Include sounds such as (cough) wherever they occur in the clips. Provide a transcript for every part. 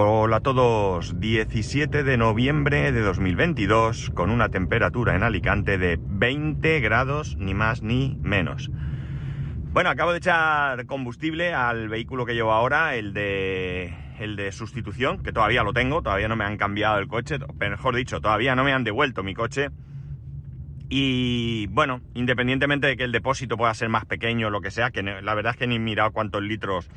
Hola a todos, 17 de noviembre de 2022 con una temperatura en Alicante de 20 grados ni más ni menos. Bueno, acabo de echar combustible al vehículo que llevo ahora, el de, el de sustitución, que todavía lo tengo, todavía no me han cambiado el coche, mejor dicho, todavía no me han devuelto mi coche. Y bueno, independientemente de que el depósito pueda ser más pequeño o lo que sea, que la verdad es que ni he mirado cuántos litros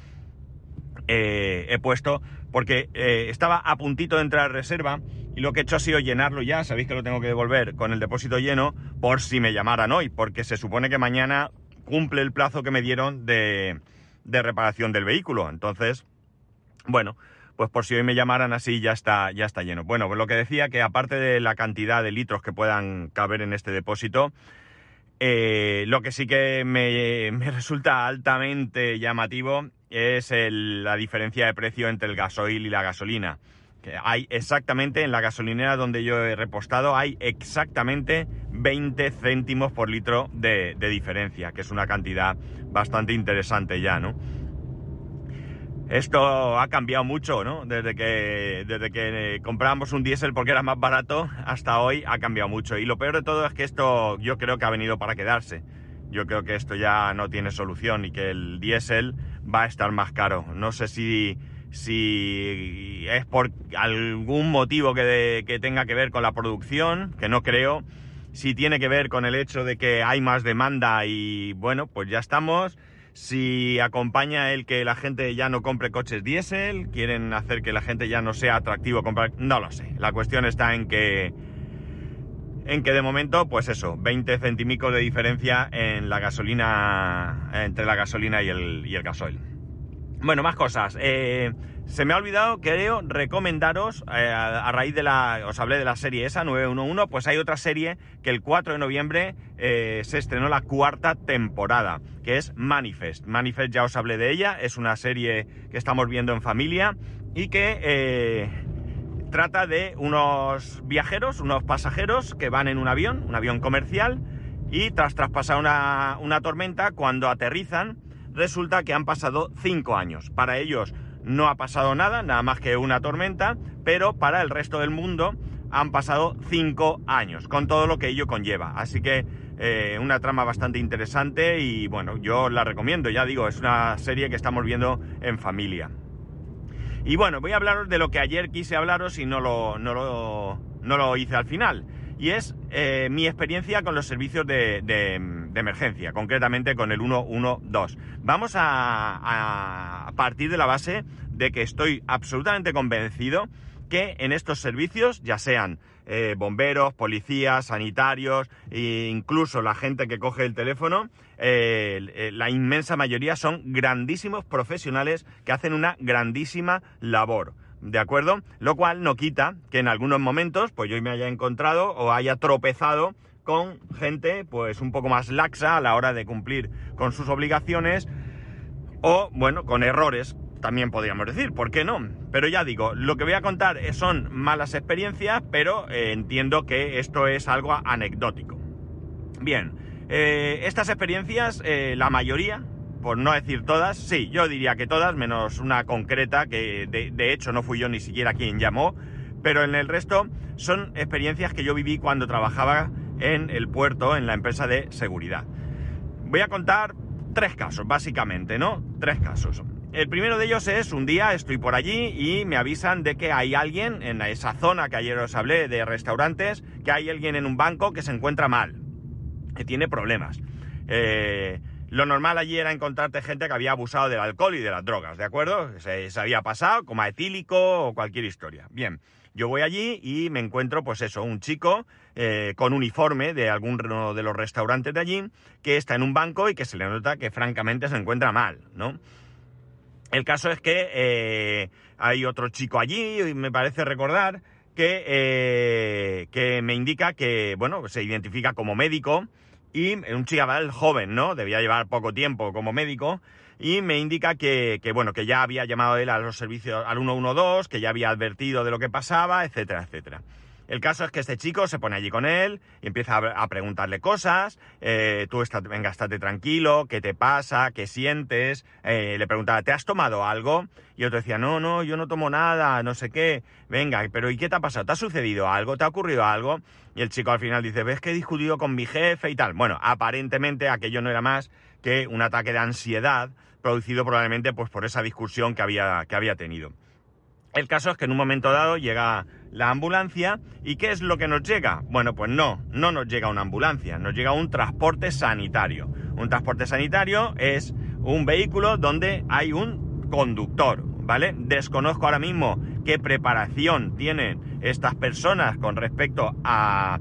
eh, he puesto, porque eh, estaba a puntito de entrar a reserva y lo que he hecho ha sido llenarlo ya, sabéis que lo tengo que devolver con el depósito lleno por si me llamaran hoy, porque se supone que mañana cumple el plazo que me dieron de, de reparación del vehículo. Entonces, bueno, pues por si hoy me llamaran así ya está, ya está lleno. Bueno, pues lo que decía que aparte de la cantidad de litros que puedan caber en este depósito, eh, lo que sí que me, resulta altamente llamativo es la diferencia de precio entre el gasoil y la gasolina. Que hay exactamente, en la gasolinera donde yo he repostado, hay exactamente 20 céntimos por litro de, diferencia, que es una cantidad bastante interesante ya, ¿no? Esto ha cambiado mucho, ¿no? Desde que, desde que compramos un diésel porque era más barato hasta hoy ha cambiado mucho. Y lo peor de todo es que esto yo creo que ha venido para quedarse. Yo creo que esto ya no tiene solución y que el diésel va a estar más caro. No sé si, si es por algún motivo que, que tenga que ver con la producción, que no creo. Si tiene que ver con el hecho de que hay más demanda y bueno, pues ya estamos. Si acompaña el que la gente ya no compre coches diésel, quieren hacer que la gente ya no sea atractivo comprar, no lo sé. La cuestión está en que en que de momento, pues eso, 20 centímicos de diferencia en la gasolina, entre la gasolina y el, y el gasoil. Bueno, más cosas. Eh, se me ha olvidado, creo, recomendaros, eh, a, raíz de la, os hablé de la serie esa, 911, pues hay otra serie que el 4 de noviembre eh, se estrenó la cuarta temporada, que es Manifest. Manifest ya os hablé de ella, es una serie que estamos viendo en familia y que trata de unos viajeros, unos pasajeros que van en un avión, un avión comercial, y tras traspasar una, una tormenta, cuando aterrizan, resulta que han pasado cinco años. Para ellos no ha pasado nada, nada más que una tormenta, pero para el resto del mundo han pasado cinco años, con todo lo que ello conlleva. Así que eh, una trama bastante interesante y bueno, yo la recomiendo, ya digo, es una serie que estamos viendo en familia. Y bueno, voy a hablaros de lo que ayer quise hablaros y no lo, no lo, no lo hice al final. Y es eh, mi experiencia con los servicios de, de, emergencia, concretamente con el 112. Vamos a, partir de la base de que estoy absolutamente convencido que en estos servicios, ya sean eh, bomberos, policías, sanitarios e incluso la gente que coge el teléfono, eh, la inmensa mayoría son grandísimos profesionales que hacen una grandísima labor. ¿De acuerdo? Lo cual no quita que en algunos momentos, pues yo me haya encontrado o haya tropezado con gente, pues un poco más laxa a la hora de cumplir con sus obligaciones o, bueno, con errores también podríamos decir, ¿por qué no? Pero ya digo, lo que voy a contar son malas experiencias, pero eh, entiendo que esto es algo anecdótico. Bien, eh, estas experiencias, eh, la mayoría, por no decir todas, sí, yo diría que todas, menos una concreta, que de, de hecho no fui yo ni siquiera quien llamó, pero en el resto son experiencias que yo viví cuando trabajaba en el puerto, en la empresa de seguridad. Voy a contar tres casos, básicamente, ¿no? Tres casos. El primero de ellos es un día estoy por allí y me avisan de que hay alguien en esa zona que ayer os hablé de restaurantes, que hay alguien en un banco que se encuentra mal, que tiene problemas. Eh, lo normal allí era encontrarte gente que había abusado del alcohol y de las drogas, ¿de acuerdo? Se, había pasado, como etílico o cualquier historia. Bien, Yo voy allí y me encuentro, pues eso, un chico eh, con uniforme de alguno de los restaurantes de allí, que está en un banco y que se le nota que francamente se encuentra mal, ¿no? El caso es que eh, hay otro chico allí, y me parece recordar, que, eh, que me indica que, bueno, se identifica como médico y un chaval joven, ¿no? Debía llevar poco tiempo como médico y me indica que, que, bueno, que ya había llamado él a los servicios, al 112, que ya había advertido de lo que pasaba, etcétera, etcétera. El caso es que este chico se pone allí con él y empieza a, preguntarle cosas. Eh, tú está, venga, estate tranquilo, ¿qué te pasa? ¿Qué sientes? Eh, le preguntaba, ¿te has tomado algo? Y otro decía, no, no, yo no tomo nada, no sé qué. Venga, pero ¿y qué te ha pasado? ¿Te ha sucedido algo? ¿Te ha ocurrido algo? Y el chico al final dice, ¿ves que he discutido con mi jefe y tal? Bueno, aparentemente aquello no era más que un ataque de ansiedad producido probablemente pues, por esa discusión que había, que había tenido. El caso es que en un momento dado llega la ambulancia y ¿qué es lo que nos llega? Bueno, pues no, no nos llega una ambulancia, nos llega un transporte sanitario. Un transporte sanitario es un vehículo donde hay un conductor, ¿vale? Desconozco ahora mismo qué preparación tienen estas personas con respecto a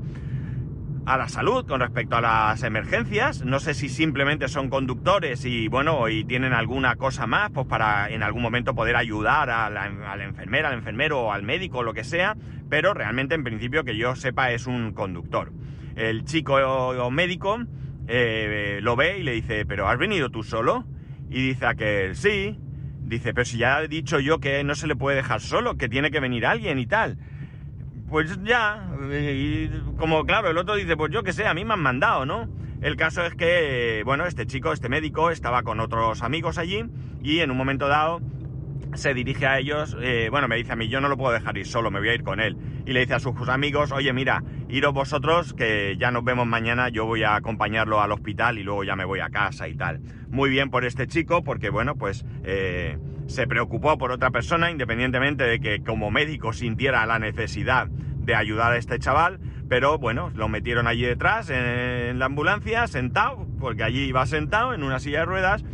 a la salud con respecto a las emergencias. No sé si simplemente son conductores y bueno, y tienen alguna cosa más, pues para en algún momento poder ayudar a la, enfermera, al enfermero o al médico o lo que sea, pero realmente en principio que yo sepa es un conductor. El chico o, médico eh, lo ve y le dice, pero ¿has venido tú solo? Y dice que sí. Dice, pero si ya he dicho yo que no se le puede dejar solo, que tiene que venir alguien y tal. Pues ya, y como claro, el otro dice, pues yo que sé, a mí me han mandado, ¿no? El caso es que, bueno, este chico, este médico, estaba con otros amigos allí y en un momento dado se dirige a ellos, eh, bueno, me dice a mí, yo no lo puedo dejar ir solo, me voy a ir con él. Y le dice a sus amigos, oye, mira, iros vosotros, que ya nos vemos mañana, yo voy a acompañarlo al hospital y luego ya me voy a casa y tal. Muy bien por este chico, porque bueno, pues eh, se preocupó por otra persona, independientemente de que como médico sintiera la necesidad de ayudar a este chaval, pero bueno, lo metieron allí detrás en la ambulancia, sentado, porque allí iba sentado en una silla de ruedas.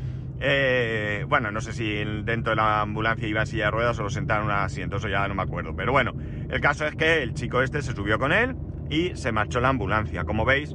Eh, bueno, no sé si dentro de la ambulancia iba en silla de ruedas o lo sentaron en un asiento, eso ya no me acuerdo. Pero bueno, el caso es que el chico este se subió con él y se marchó la ambulancia. Como veis,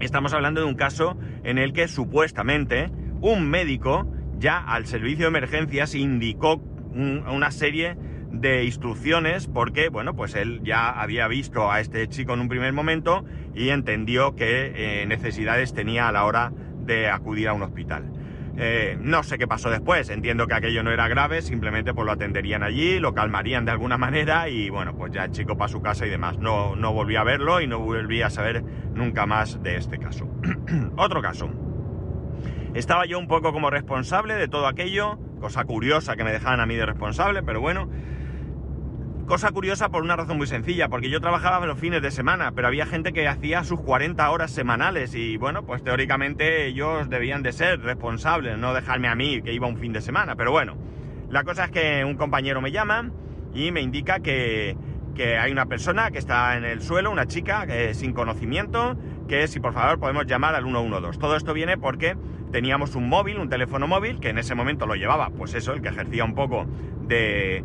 estamos hablando de un caso en el que supuestamente un médico ya al servicio de emergencias indicó una serie de instrucciones porque, bueno, pues él ya había visto a este chico en un primer momento y entendió que eh, necesidades tenía a la hora de acudir a un hospital. Eh, no sé qué pasó después, entiendo que aquello no era grave, simplemente pues lo atenderían allí, lo calmarían de alguna (laughs) manera y bueno, pues ya el chico para su casa y demás. No, no volví a verlo y no volví a saber nunca más de este caso. (clears throat) Otro caso. Estaba yo un poco como responsable de todo aquello, cosa curiosa que me dejaban a mí de responsable, pero bueno. Cosa curiosa por una razón muy sencilla, porque yo trabajaba los fines de semana, pero había gente que hacía sus 40 horas semanales y bueno, pues teóricamente ellos debían de ser responsables, no dejarme a mí que iba un fin de semana, pero bueno, la cosa es que un compañero me llama y me indica que, que hay una persona que está en el suelo, una chica sin conocimiento, que si por favor podemos llamar al 112. Todo esto viene porque teníamos un móvil, un teléfono móvil, que en ese momento lo llevaba, pues eso, el que ejercía un poco de,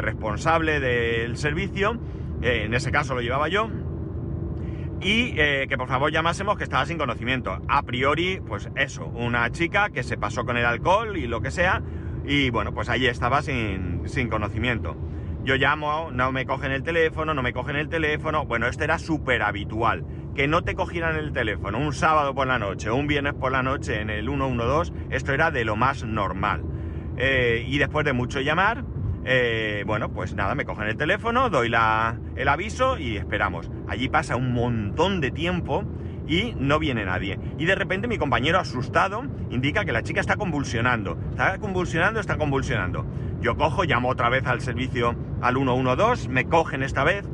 responsable del servicio, eh, en ese caso lo llevaba yo, y eh, que por favor llamásemos que estaba sin conocimiento. A priori, pues eso, una chica que se pasó con el alcohol y lo que sea, y bueno, pues allí estaba sin, sin conocimiento. Yo llamo, no me cogen el teléfono, no me cogen el teléfono. Bueno, esto era súper habitual. Que no te cogieran el teléfono un sábado por la noche un viernes por la noche en el 112, esto era de lo más normal. Eh, y después de mucho llamar, eh, bueno, pues nada, me cogen el teléfono, doy la, el aviso y esperamos. Allí pasa un montón de tiempo y no viene nadie. Y de repente mi compañero asustado indica que la chica está convulsionando. Está convulsionando, está convulsionando. Yo cojo, llamo otra vez al servicio al 112, me cogen esta vez,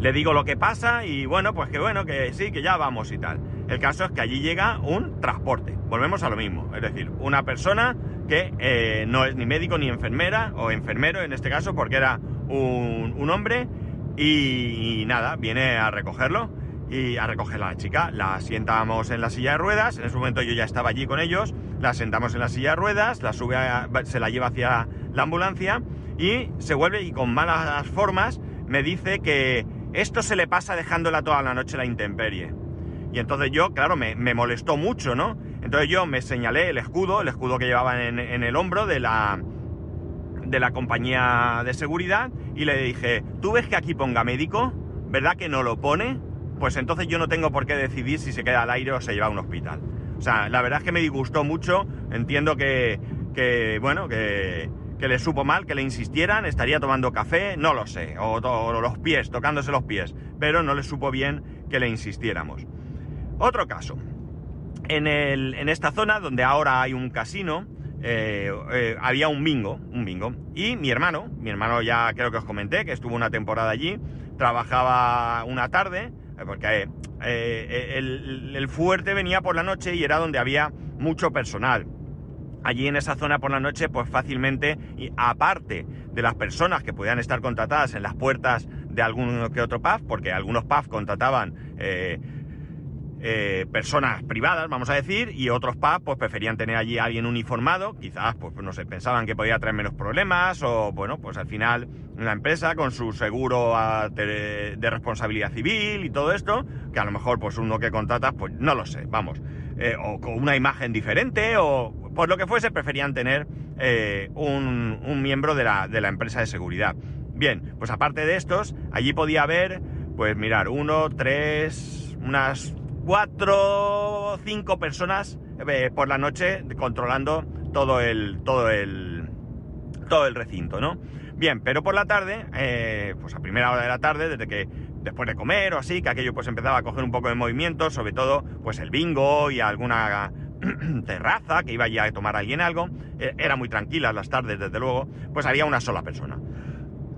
le digo lo que pasa y bueno, pues que bueno, que sí, que ya vamos y tal. El caso es que allí llega un transporte, volvemos a lo mismo, es decir, una persona que eh, no es ni médico ni enfermera, o enfermero en este caso, porque era un, hombre, y, nada, viene a recogerlo. y a recoger a la chica. La sientamos en la silla de ruedas, en ese momento yo ya estaba allí con ellos, la sentamos en la silla de ruedas, la sube se la lleva hacia la ambulancia y se vuelve y con malas formas me dice que esto se le pasa dejándola toda la noche la intemperie. Y entonces yo, claro, me, molestó mucho, ¿no? Entonces yo me señalé el escudo, el escudo que llevaban en, el hombro de la, de la compañía de seguridad y le dije, ¿tú ves que aquí ponga médico? ¿Verdad que no lo pone? Pues entonces yo no tengo por qué decidir si se queda al aire o se lleva a un hospital. O sea, la verdad es que me disgustó mucho, entiendo que, que bueno, que, que le supo mal, que le insistieran, estaría tomando café, no lo sé, o, los pies, tocándose los pies, pero no le supo bien que le insistiéramos. Otro caso. En, el, en esta zona donde ahora hay un casino, eh, eh, había un bingo, un bingo. Y mi hermano, mi hermano ya creo que os comenté, que estuvo una temporada allí, trabajaba una tarde, eh, porque el, fuerte venía por la noche y era donde había mucho personal allí en esa zona por la noche, pues fácilmente, aparte de las personas que podían estar contratadas en las puertas de algún que otro pub, porque algunos pubs contrataban eh, personas privadas, vamos a decir, y otros pubs pues preferían tener allí a alguien uniformado, quizás pues no sé, pensaban que podía traer menos problemas, o bueno, pues al final la empresa con su seguro de, responsabilidad civil y todo esto, que a lo mejor pues uno que contratas, pues no lo sé, vamos. Eh, o con una imagen diferente, o por lo que fuese, preferían tener eh, un, miembro de la, de la, empresa de seguridad. Bien, pues aparte de estos, allí podía haber, pues mirar, uno, tres, unas cuatro, cinco personas eh, por la noche controlando todo el, todo el, todo el recinto, ¿no? Bien, pero por la tarde, pues a primera hora de la tarde, desde que después de comer o así, que aquello pues empezaba a coger un poco de movimiento, sobre todo pues el bingo y alguna (clears throat) terraza que iba ya a tomar alguien algo, eh, era muy tranquila las tardes desde luego, pues había una sola persona.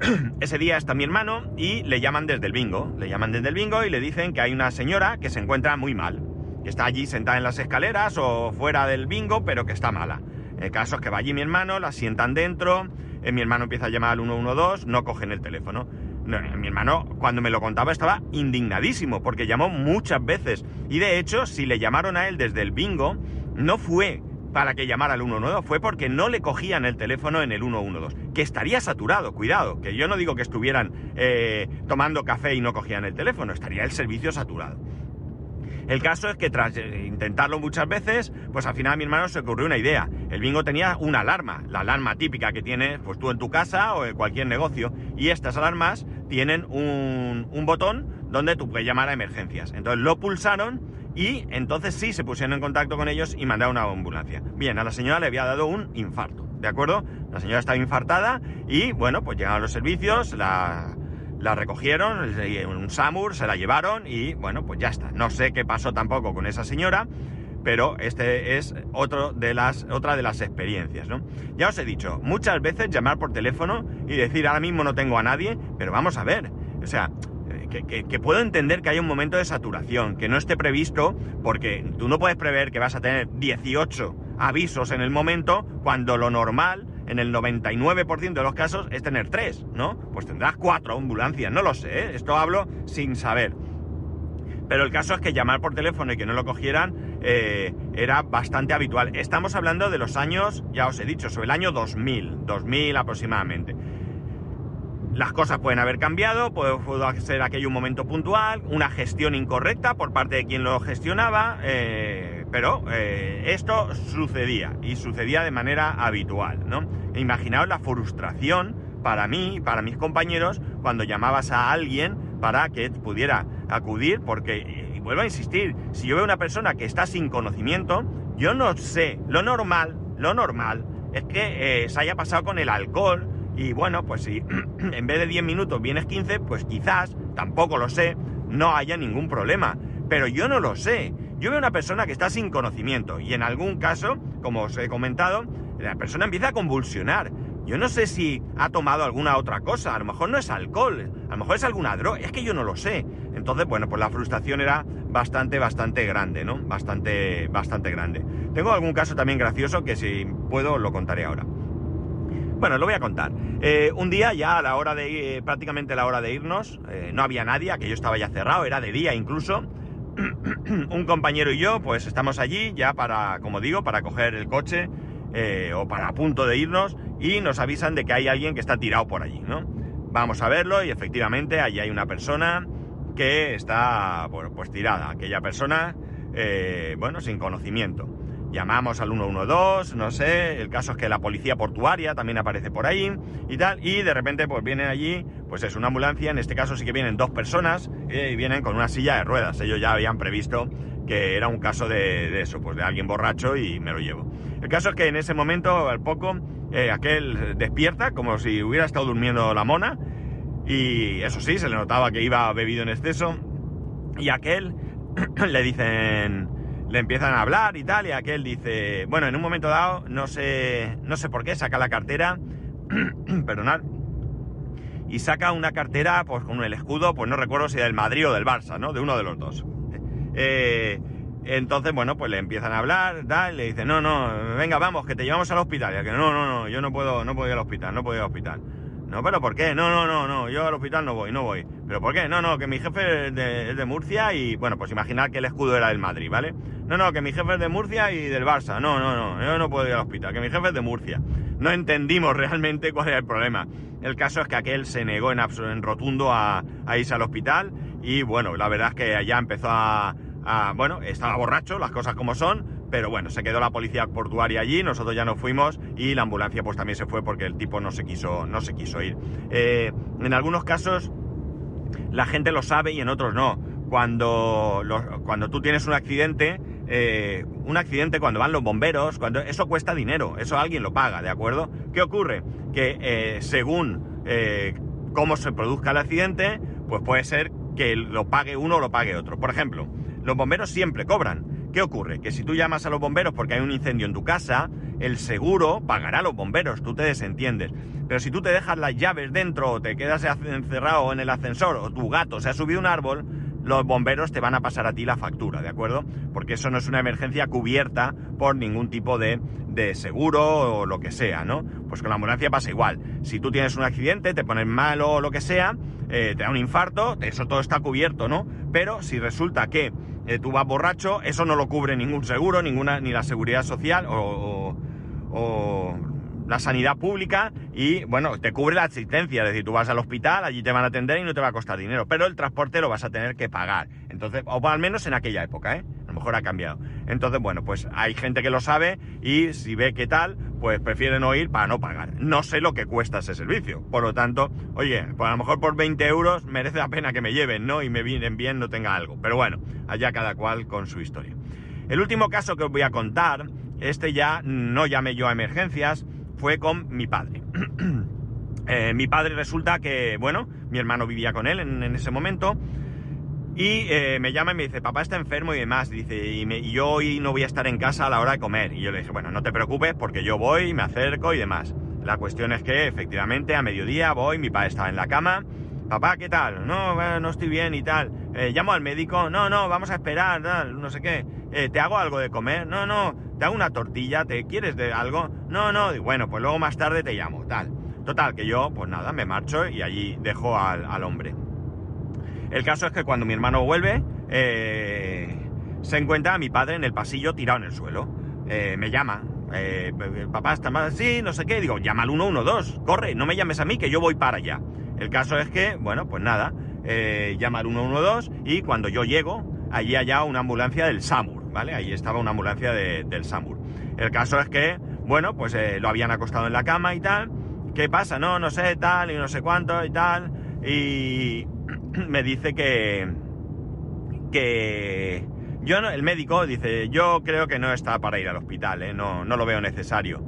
(clears throat) Ese día está mi hermano y le llaman desde el bingo, le llaman desde el bingo y le dicen que hay una señora que se encuentra muy mal, que está allí sentada en las escaleras o fuera del bingo, pero que está mala. El caso es que va allí mi hermano, la sientan dentro, eh, mi hermano empieza a llamar al 112, no cogen el teléfono mi hermano cuando me lo contaba estaba indignadísimo porque llamó muchas veces. Y de hecho, si le llamaron a él desde el bingo, no fue para que llamara al 112, fue porque no le cogían el teléfono en el 112, que estaría saturado, cuidado, que yo no digo que estuvieran eh, tomando café y no cogían el teléfono, estaría el servicio saturado. El caso es que tras eh, intentarlo muchas veces, pues al final a mi hermano se ocurrió una idea. El bingo tenía una alarma, la alarma típica que tienes pues tú en tu casa o en cualquier negocio. Y estas alarmas tienen un, un botón donde tú puedes llamar a emergencias. Entonces lo pulsaron y entonces sí se pusieron en contacto con ellos y mandaron una ambulancia. Bien, a la señora le había dado un infarto, ¿de acuerdo? La señora estaba infartada y bueno, pues llegaron los servicios, la la recogieron, un SAMUR, se la llevaron y bueno, pues ya está. No sé qué pasó tampoco con esa señora, pero este es otro de las, otra de las experiencias, ¿no? Ya os he dicho, muchas veces llamar por teléfono y decir ahora mismo no tengo a nadie, pero vamos a ver, o sea, que, puedo entender que hay un momento de saturación, que no esté previsto, porque tú no puedes prever que vas a tener 18 avisos en el momento, cuando lo normal en el 99% de los casos es tener tres, ¿no? Pues tendrás cuatro ambulancias, no lo sé, ¿eh? esto hablo sin saber. Pero el caso es que llamar por teléfono y que no lo cogieran eh, era bastante habitual. Estamos hablando de los años, ya os he dicho, sobre el año 2000, 2000 aproximadamente. Las cosas pueden haber cambiado, puede, ser aquello un momento puntual, una gestión incorrecta por parte de quien lo gestionaba, eh, pero eh, esto sucedía y sucedía de manera habitual, ¿no? Imaginaos la frustración para mí, para mis compañeros, cuando llamabas a alguien para que pudiera acudir, porque, y vuelvo a insistir, si yo veo una persona que está sin conocimiento, yo no sé, lo normal, lo normal es que eh, se haya pasado con el alcohol, y bueno, pues si (clears throat) en vez de 10 minutos vienes 15, pues quizás, tampoco lo sé, no haya ningún problema. Pero yo no lo sé. Yo veo una persona que está sin conocimiento y en algún caso, como os he comentado, la persona empieza a convulsionar. Yo no sé si ha tomado alguna otra cosa, a lo mejor no es alcohol, a lo mejor es alguna droga, es que yo no lo sé. Entonces, bueno, pues la frustración era bastante, bastante grande, ¿no? Bastante, bastante grande. Tengo algún caso también gracioso que si puedo lo contaré ahora. Bueno, lo voy a contar. Eh, un día ya a la hora de prácticamente a la hora de irnos, eh, no había nadie, aquello estaba ya cerrado, era de día incluso. (clears throat) un compañero y yo, pues estamos allí ya para, como digo, para coger el coche eh, o para a punto de irnos y nos avisan de que hay alguien que está tirado por allí, ¿no? Vamos a verlo y efectivamente allí hay una persona que está, pues tirada. Aquella persona, bueno, sin conocimiento llamamos al 112, no sé, el caso es que la policía portuaria también aparece por ahí y tal, y de repente pues vienen allí, pues es una ambulancia, en este caso sí que vienen dos personas eh, y vienen con una silla de ruedas, ellos ya habían previsto que era un caso de, eso, pues de alguien borracho y me lo llevo. El caso es que en ese momento, al poco, eh, aquel despierta como si hubiera estado durmiendo la mona y eso sí, se le notaba que iba bebido en exceso y aquel (clears throat) le dicen le empiezan a hablar y tal, y aquel dice, bueno, en un momento dado, no sé, no sé por qué, saca la cartera, (clears throat) perdonad, y saca una cartera pues con el escudo, pues no recuerdo si del Madrid o del Barça, ¿no? De uno de los dos. (laughs) Eh, entonces, bueno, pues le empiezan a hablar, tal, le dicen, no, no, venga, vamos, que te llevamos al hospital. Y que no, no, no, yo no puedo, no puedo ir al hospital, no puedo ir al hospital. No, pero ¿por qué? No, no, no, no, yo al hospital no voy, no voy. ¿Pero por qué? No, no, que mi jefe es de, Murcia y, bueno, pues imaginar que el escudo era del Madrid, ¿vale? No, no, que mi jefe es de Murcia y del Barça. No, no, no, yo no puedo ir al hospital, que mi jefe es de Murcia. No entendimos realmente cuál era el problema. El caso es que aquel se negó en, en rotundo a, irse al hospital y, bueno, la verdad es que allá empezó a, bueno, estaba borracho, las cosas como son, pero bueno, se quedó la policía portuaria allí, nosotros ya no fuimos y la ambulancia pues también se fue porque el tipo no se quiso, no se quiso ir. Eh, en algunos casos la gente lo sabe y en otros no. Cuando, cuando tú tienes un accidente, eh, un accidente cuando van los bomberos, cuando eso cuesta dinero, eso alguien lo paga, ¿de acuerdo? ¿Qué ocurre? Que eh, según cómo se produzca el accidente, pues puede ser que lo pague uno o lo pague otro. Por ejemplo, los bomberos siempre cobran. ¿Qué ocurre? Que si tú llamas a los bomberos porque hay un incendio en tu casa, el seguro pagará a los bomberos, tú te desentiendes. Pero si tú te dejas las llaves dentro o te quedas encerrado en el ascensor o tu gato se ha subido un árbol, los bomberos te van a pasar a ti la factura, ¿de acuerdo? Porque eso no es una emergencia cubierta por ningún tipo de, seguro o lo que sea, ¿no? Pues con la ambulancia pasa igual. Si tú tienes un accidente, te pones malo o lo que sea, eh, te da un infarto, eso todo está cubierto, ¿no? Pero si resulta que eh, tú vas borracho, eso no lo cubre ningún seguro, ninguna, ni la seguridad social o, la sanidad pública y bueno, te cubre la asistencia, es decir, tú vas al hospital, allí te van a atender y no te va a costar dinero, pero el transporte lo vas a tener que pagar. Entonces, o al menos en aquella época, ¿eh? A lo mejor ha cambiado. Entonces, bueno, pues hay gente que lo sabe y si ve que tal, pues prefieren no ir para no pagar. No sé lo que cuesta ese servicio. Por lo tanto, oye, pues a lo mejor por 20 euros merece la pena que me lleven, ¿no? Y me vienen bien, no tenga algo. Pero bueno, allá cada cual con su historia. El último caso que os voy a contar, este ya no llamé yo a emergencias, fue con mi padre. (clears throat) Eh, mi padre resulta que, bueno, mi hermano vivía con él en ese momento y eh, me llama y me dice, papá está enfermo y demás. Dice, y, yo hoy no voy a estar en casa a la hora de comer. Y yo le dije, bueno, no te preocupes porque yo voy, me acerco y demás. La cuestión es que efectivamente a mediodía voy, mi padre estaba en la cama. Papá, ¿qué tal? No, no estoy bien y tal. Eh, llamo al médico. No, no, vamos a esperar, no sé qué. Eh, ¿Te hago algo de comer? No, no, te hago una tortilla, ¿te quieres de algo? No, no, bueno, pues luego más tarde te llamo, tal. Total, que yo, pues nada, me marcho y allí dejo al hombre. El caso es que cuando mi hermano vuelve, eh, se encuentra a mi padre en el pasillo tirado en el suelo. Eh, me llama. Eh, papá está mal así, no sé qué. Digo, llama al 112, corre, no me llames a mí que yo voy para allá. El caso es que, bueno, pues nada, llama al 112 y cuando yo llego, allí allá una ambulancia del SAMUR, ¿vale? Ahí estaba una ambulancia del SAMUR. El caso es que, bueno, pues lo habían acostado en la cama y tal. ¿Qué pasa? No, no sé, tal, y no sé cuánto y tal. Y, (clears throat) me dice que, que yo no, el médico dice, yo creo que no está para ir al hospital, ¿eh? no, no lo veo necesario.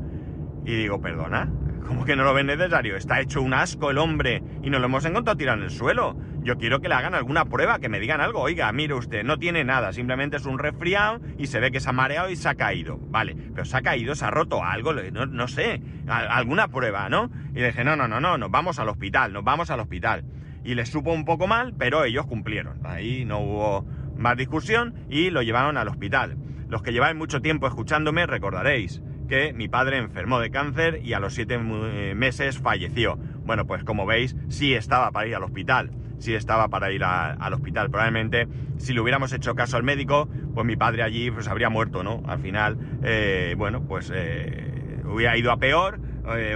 Y digo, perdona, ¿cómo que no lo ve necesario? Está hecho un asco el hombre y nos lo hemos encontrado tirado en el suelo. Yo quiero que le hagan alguna prueba, que me digan algo. Oiga, mire usted, no tiene nada, simplemente es un resfriado y se ve que se ha mareado y se ha caído. Vale, pero se ha caído, se ha roto algo, no, no sé, alguna prueba, ¿no? Y le dije, no, no, no, no, nos vamos al hospital, nos vamos al hospital y les supo un poco mal, pero ellos cumplieron. Ahí no hubo más discusión y lo llevaron al hospital. Los que lleváis mucho tiempo escuchándome recordaréis que mi padre enfermó de cáncer y a los siete eh, meses falleció. Bueno, pues como veis, sí estaba para ir al hospital, sí estaba para ir al hospital. Probablemente, si le hubiéramos hecho caso al médico, pues mi padre allí pues habría muerto, ¿no? Al final, eh, bueno, pues eh, hubiera ido a peor,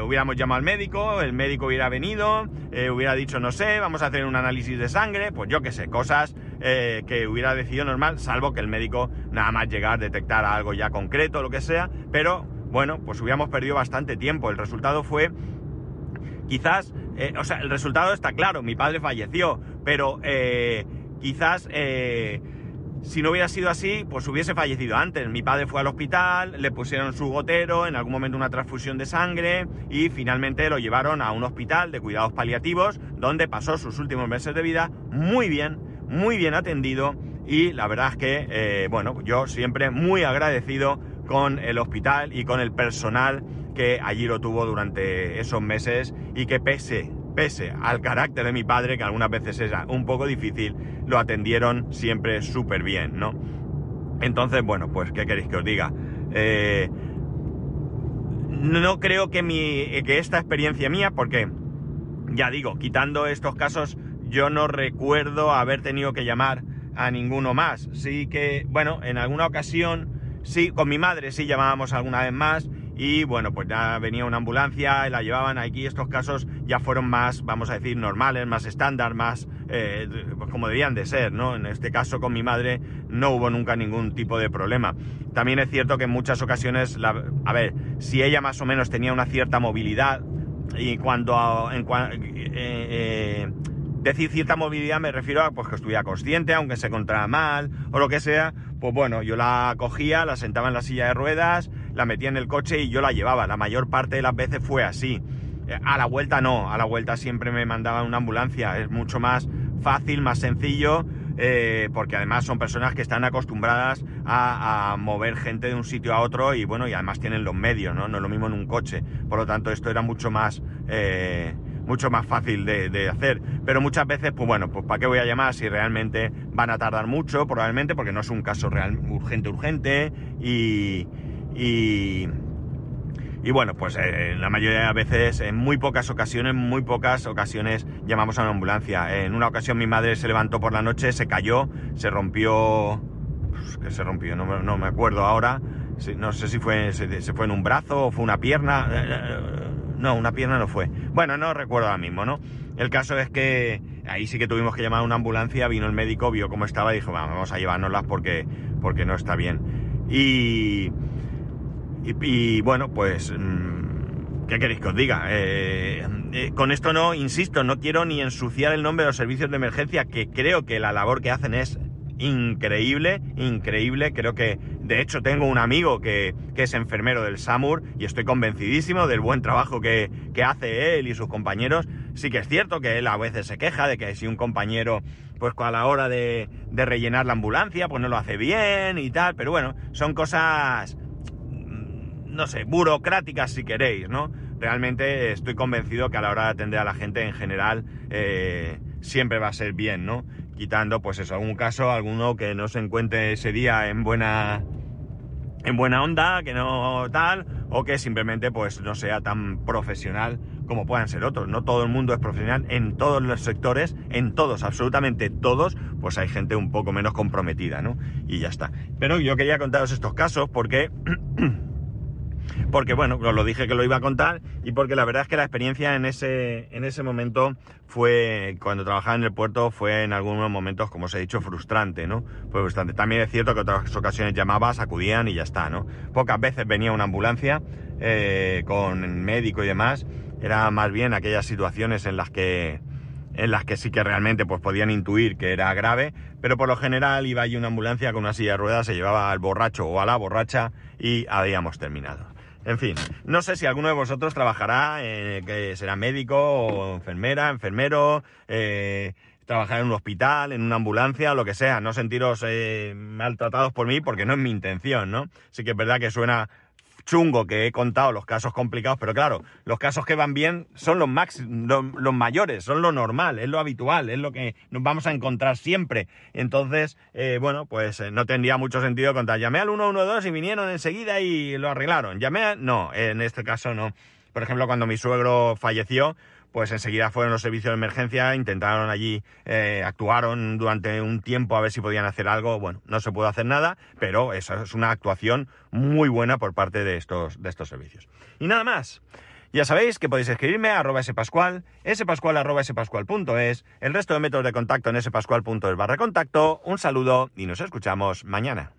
hubiéramos llamado al médico, el médico hubiera venido, hubiera dicho, no sé, vamos a hacer un análisis de sangre, pues yo qué sé, cosas que hubiera decidido normal, salvo que el médico nada más llegar, detectar algo ya concreto, lo que sea, pero bueno, pues hubiéramos perdido bastante tiempo. El resultado fue, quizás, eh, o sea, el resultado está claro, mi padre falleció, pero eh, quizás eh, si no hubiera sido así, pues hubiese fallecido antes. Mi padre fue al hospital, le pusieron su gotero, en algún momento una transfusión de sangre y finalmente lo llevaron a un hospital de cuidados paliativos donde pasó sus últimos meses de vida muy bien, muy bien atendido y la verdad es que, bueno, yo siempre muy agradecido con el hospital y con el personal que allí lo tuvo durante esos meses y que pese, pese al carácter de mi padre, que algunas veces era un poco difícil, lo atendieron siempre súper bien, ¿no? Entonces, bueno, pues, ¿qué queréis que os diga? Eh, no creo que, mi, que esta experiencia mía, porque, ya digo, quitando estos casos, yo no recuerdo haber tenido que llamar a ninguno más. Sí que, bueno, en alguna ocasión Sí, con mi madre sí llamábamos alguna vez más y bueno, pues ya venía una ambulancia y la llevaban aquí. Estos casos ya fueron más, vamos a decir, normales, más estándar, más eh, pues como debían de ser, ¿no? En este caso con mi madre no hubo nunca ningún tipo de problema. También es cierto que en muchas ocasiones, a ver, si ella más o menos tenía una cierta movilidad y cuando en, eh, eh, decir cierta movilidad me refiero a pues, que estuviera consciente, aunque se encontrara mal o lo que sea, pues bueno, yo la cogía, la sentaba en la silla de ruedas, la metía en el coche y yo la llevaba. La mayor parte de las veces fue así. Eh, a la vuelta no, a la vuelta siempre me mandaban una ambulancia. Es mucho más fácil, más sencillo, eh, porque además son personas que están acostumbradas a, mover gente de un sitio a otro y bueno, y además tienen los medios, ¿no? No es lo mismo en un coche. Por lo tanto, esto era mucho más... Eh, mucho más fácil de, hacer. Pero muchas veces, pues bueno, pues ¿para qué voy a llamar si realmente van a tardar mucho? Probablemente porque no es un caso real, urgente, urgente. Y, y, y bueno, pues eh, la mayoría de las veces, en muy pocas ocasiones, muy pocas ocasiones llamamos a una ambulancia. En una ocasión mi madre se levantó por la noche, se cayó, se rompió... Pues, que se rompió? No, no me acuerdo ahora. No sé si fue, se, se, fue en un brazo o fue una pierna no, una pierna no fue. Bueno, no recuerdo ahora mismo, ¿no? El caso es que ahí sí que tuvimos que llamar a una ambulancia, vino el médico, vio cómo estaba y dijo, vamos a llevárnoslas porque, porque no está bien. Y, y, bueno, pues, mm, ¿qué queréis que os diga? Eh, eh, con esto no, insisto, no quiero ni ensuciar el nombre de los servicios de emergencia, que creo que la labor que hacen es increíble, increíble. Creo que, de hecho, tengo un amigo que, es enfermero del SAMUR y estoy convencidísimo del buen trabajo que, hace él y sus compañeros. Sí que es cierto que él a veces se queja de que si un compañero, pues a la hora de, rellenar la ambulancia, pues no lo hace bien y tal, pero bueno, son cosas, mm, no sé, burocráticas si queréis, ¿no? Realmente estoy convencido que a la hora de atender a la gente en general eh, siempre va a ser bien, ¿no? quitando pues eso, algún caso, alguno que no se encuentre ese día en buena en buena onda, que no tal, o que simplemente pues no sea tan profesional como puedan ser otros. No todo el mundo es profesional en todos los sectores, en todos, absolutamente todos, pues hay gente un poco menos comprometida, ¿no? Y ya está. Pero yo quería contaros estos casos porque (clears throat) porque bueno, os lo dije que lo iba a contar y porque la verdad es que la experiencia en ese, en ese momento fue, cuando trabajaba en el puerto, fue en algunos momentos, como os he dicho, frustrante, ¿no? Fue frustrante. También es cierto que otras ocasiones llamabas, acudían y ya está, ¿no? Pocas veces venía una ambulancia eh, con médico y demás. Era más bien aquellas situaciones en las que en las que sí que realmente pues podían intuir que era grave, pero por lo general iba allí una ambulancia con una silla de ruedas, se llevaba al borracho o a la borracha y habíamos terminado. En fin, no sé si alguno de vosotros trabajará, eh, que será médico o enfermera, enfermero, eh, trabajar en un hospital, en una ambulancia, lo que sea. No sentiros eh, maltratados por mí porque no es mi intención, ¿no? Sí que es verdad que suena chungo que he contado, los casos complicados, pero claro, los casos que van bien son los, max, los, mayores, son lo normal, es lo habitual, es lo que nos vamos a encontrar siempre. Entonces, eh, bueno, pues eh, no tendría mucho sentido contar. Llamé al 112 y vinieron enseguida y lo arreglaron. Llamé a... No, en este caso no. Por ejemplo, cuando mi suegro falleció, pues enseguida fueron los servicios de emergencia, intentaron allí, eh, actuaron durante un tiempo a ver si podían hacer algo. Bueno, no se pudo hacer nada, pero eso es una actuación muy buena por parte de estos, de estos servicios. Y nada más. Ya sabéis que podéis escribirme a arroba spascual, spascual arroba spascual.es, el resto de métodos de contacto en spascual.es barra contacto. Un saludo y nos escuchamos mañana.